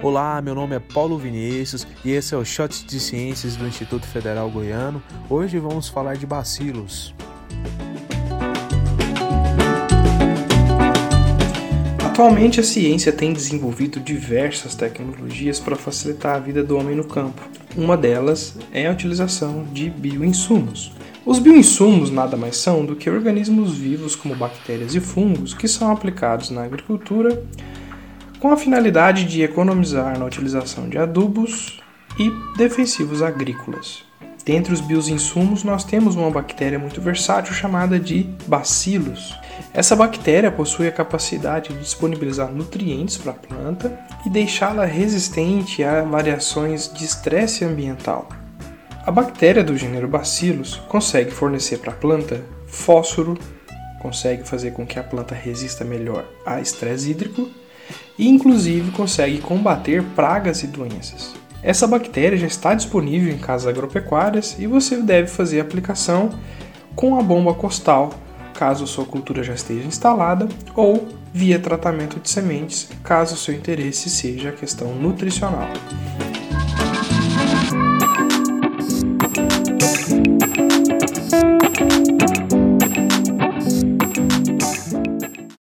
Olá, meu nome é Paulo Vinícius e esse é o Shot de Ciências do Instituto Federal Goiano. Hoje vamos falar de bacilos. Atualmente a ciência tem desenvolvido diversas tecnologias para facilitar a vida do homem no campo. Uma delas é a utilização de bioinsumos. Os bioinsumos nada mais são do que organismos vivos como bactérias e fungos que são aplicados na agricultura com a finalidade de economizar na utilização de adubos e defensivos agrícolas. Dentre os bioinsumos, nós temos uma bactéria muito versátil chamada de bacilos. Essa bactéria possui a capacidade de disponibilizar nutrientes para a planta e deixá-la resistente a variações de estresse ambiental. A bactéria do gênero Bacillus consegue fornecer para a planta fósforo, consegue fazer com que a planta resista melhor a estresse hídrico e, inclusive, consegue combater pragas e doenças. Essa bactéria já está disponível em casas agropecuárias e você deve fazer a aplicação com a bomba costal, caso sua cultura já esteja instalada, ou via tratamento de sementes, caso seu interesse seja a questão nutricional.